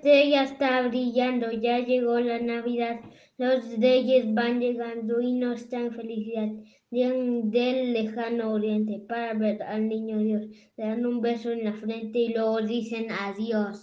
estrella está brillando, ya llegó la Navidad. Los reyes van llegando y nos traen felicidad. Llegan del lejano oriente para ver al niño Dios. Le dan un beso en la frente y luego dicen adiós.